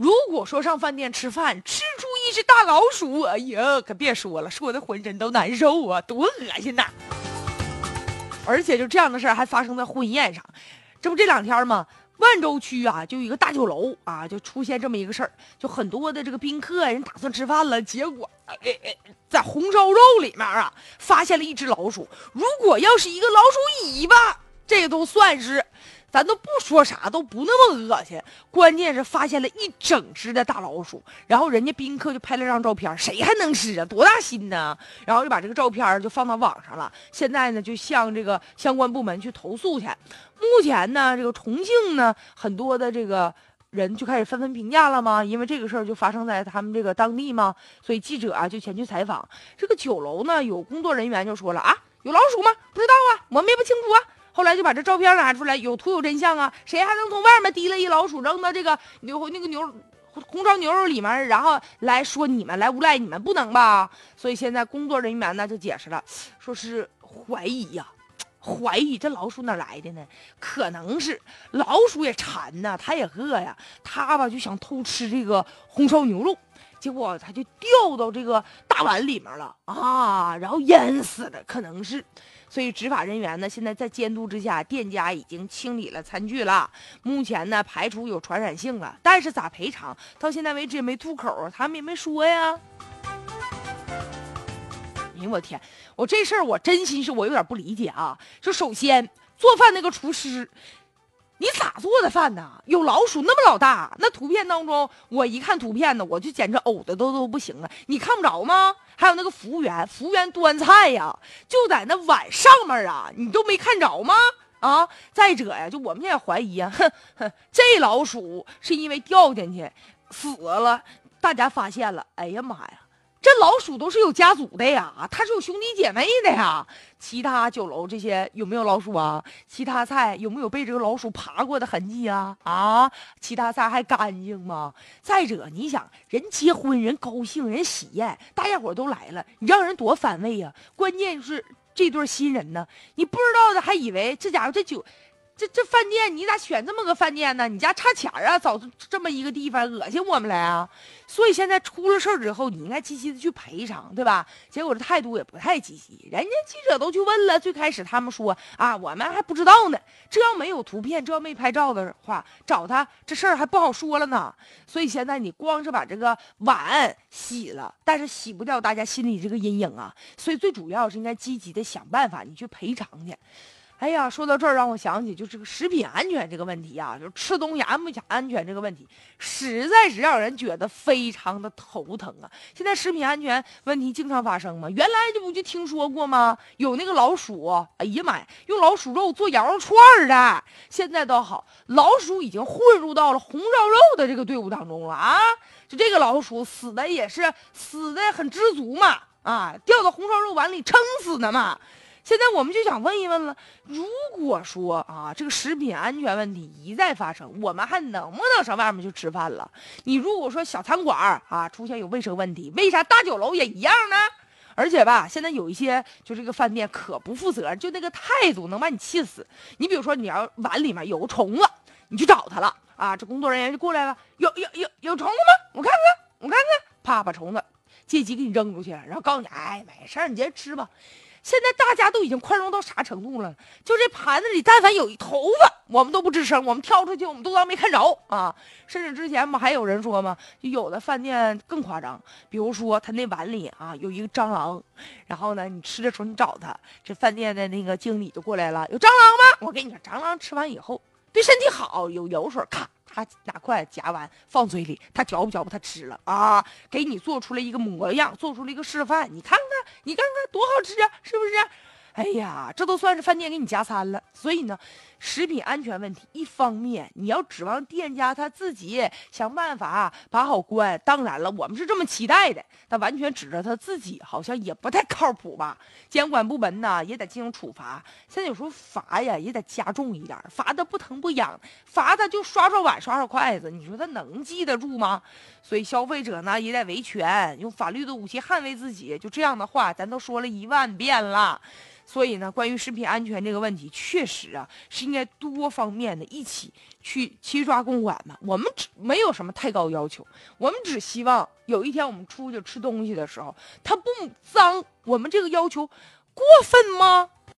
如果说上饭店吃饭吃出一只大老鼠，哎呀，可别说了，说的浑身都难受啊，多恶心呐！而且就这样的事儿还发生在婚宴上，这不这两天吗？万州区啊，就一个大酒楼啊，就出现这么一个事儿，就很多的这个宾客人打算吃饭了，结果在红烧肉里面啊发现了一只老鼠。如果要是一个老鼠尾巴，这都算是。咱都不说啥，都不那么恶心。关键是发现了一整只的大老鼠，然后人家宾客就拍了张照片，谁还能吃啊？多大心呢？然后就把这个照片就放到网上了。现在呢，就向这个相关部门去投诉去。目前呢，这个重庆呢，很多的这个人就开始纷纷评价了嘛，因为这个事儿就发生在他们这个当地嘛，所以记者啊就前去采访。这个酒楼呢，有工作人员就说了啊，有老鼠吗？不知道啊，我们也不清楚啊。后来就把这照片拿出来，有图有真相啊！谁还能从外面提了一老鼠扔到这个牛那个牛红烧牛肉里面，然后来说你们来诬赖你们不能吧？所以现在工作人员呢就解释了，说是怀疑呀，怀疑这老鼠哪来的呢？可能是老鼠也馋呐，它也饿呀，它吧就想偷吃这个红烧牛肉，结果它就掉到这个大碗里面了啊，然后淹死了，可能是。所以执法人员呢，现在在监督之下，店家已经清理了餐具了。目前呢，排除有传染性了，但是咋赔偿，到现在为止也没吐口，他们也没说呀。哎呦我天，我这事儿我真心是我有点不理解啊。就首先做饭那个厨师。你咋做的饭呢？有老鼠那么老大？那图片当中，我一看图片呢，我就简直呕的都都不行了。你看不着吗？还有那个服务员，服务员端菜呀，就在那碗上面啊，你都没看着吗？啊！再者呀，就我们现在怀疑啊，哼哼，这老鼠是因为掉进去死了，大家发现了，哎呀妈呀！这老鼠都是有家族的呀，它是有兄弟姐妹的呀。其他酒楼这些有没有老鼠啊？其他菜有没有被这个老鼠爬过的痕迹啊？啊，其他菜还干净吗？再者，你想人结婚人高兴人喜宴，大家伙都来了，你让人多反胃呀。关键是这对新人呢，你不知道的还以为这家伙这酒。这这饭店你咋选这么个饭店呢？你家差钱啊？找这么一个地方，恶心我们了啊！所以现在出了事儿之后，你应该积极的去赔偿，对吧？结果这态度也不太积极，人家记者都去问了，最开始他们说啊，我们还不知道呢。这要没有图片，这要没拍照的话，找他这事儿还不好说了呢。所以现在你光是把这个碗洗了，但是洗不掉大家心里这个阴影啊。所以最主要是应该积极的想办法，你去赔偿去。哎呀，说到这儿，让我想起就这个食品安全这个问题啊，就吃东西安不安全这个问题，实在是让人觉得非常的头疼啊。现在食品安全问题经常发生吗？原来这不就听说过吗？有那个老鼠，哎呀妈呀，用老鼠肉做羊肉串的。现在倒好，老鼠已经混入到了红烧肉的这个队伍当中了啊。就这个老鼠死的也是死的很知足嘛，啊，掉到红烧肉碗里撑死的嘛。现在我们就想问一问了，如果说啊，这个食品安全问题一再发生，我们还能不能上外面去吃饭了？你如果说小餐馆啊出现有卫生问题，为啥大酒楼也一样呢？而且吧，现在有一些就这个饭店可不负责，就那个态度能把你气死。你比如说，你要碗里面有个虫子，你去找他了啊，这工作人员就过来了，有有有有虫子吗？我看看，我看看，啪把虫子借机给你扔出去，然后告诉你，哎，没事，你接着吃吧。现在大家都已经宽容到啥程度了？就这盘子里，但凡有一头发，我们都不吱声，我们挑出去，我们都当没看着啊！甚至之前不还有人说吗？就有的饭店更夸张，比如说他那碗里啊有一个蟑螂，然后呢，你吃的时候你找他，这饭店的那个经理就过来了，有蟑螂吗？我跟你说，蟑螂吃完以后对身体好，有油水，咔。他拿筷子夹完放嘴里，他嚼不嚼不？他吃了啊！给你做出了一个模样，做出了一个示范，你看看，你看看多好吃啊，是不是？哎呀，这都算是饭店给你加餐了。所以呢。食品安全问题，一方面你要指望店家他自己想办法把好关，当然了，我们是这么期待的。但完全指着他自己，好像也不太靠谱吧？监管部门呢也得进行处罚。现在有时候罚呀也得加重一点，罚的不疼不痒，罚他就刷刷碗、刷刷筷子，你说他能记得住吗？所以消费者呢也得维权，用法律的武器捍卫自己。就这样的话，咱都说了一万遍了。所以呢，关于食品安全这个问题，确实啊是。应该多方面的一起去齐抓共管嘛。我们只没有什么太高要求，我们只希望有一天我们出去吃东西的时候，它不脏。我们这个要求过分吗？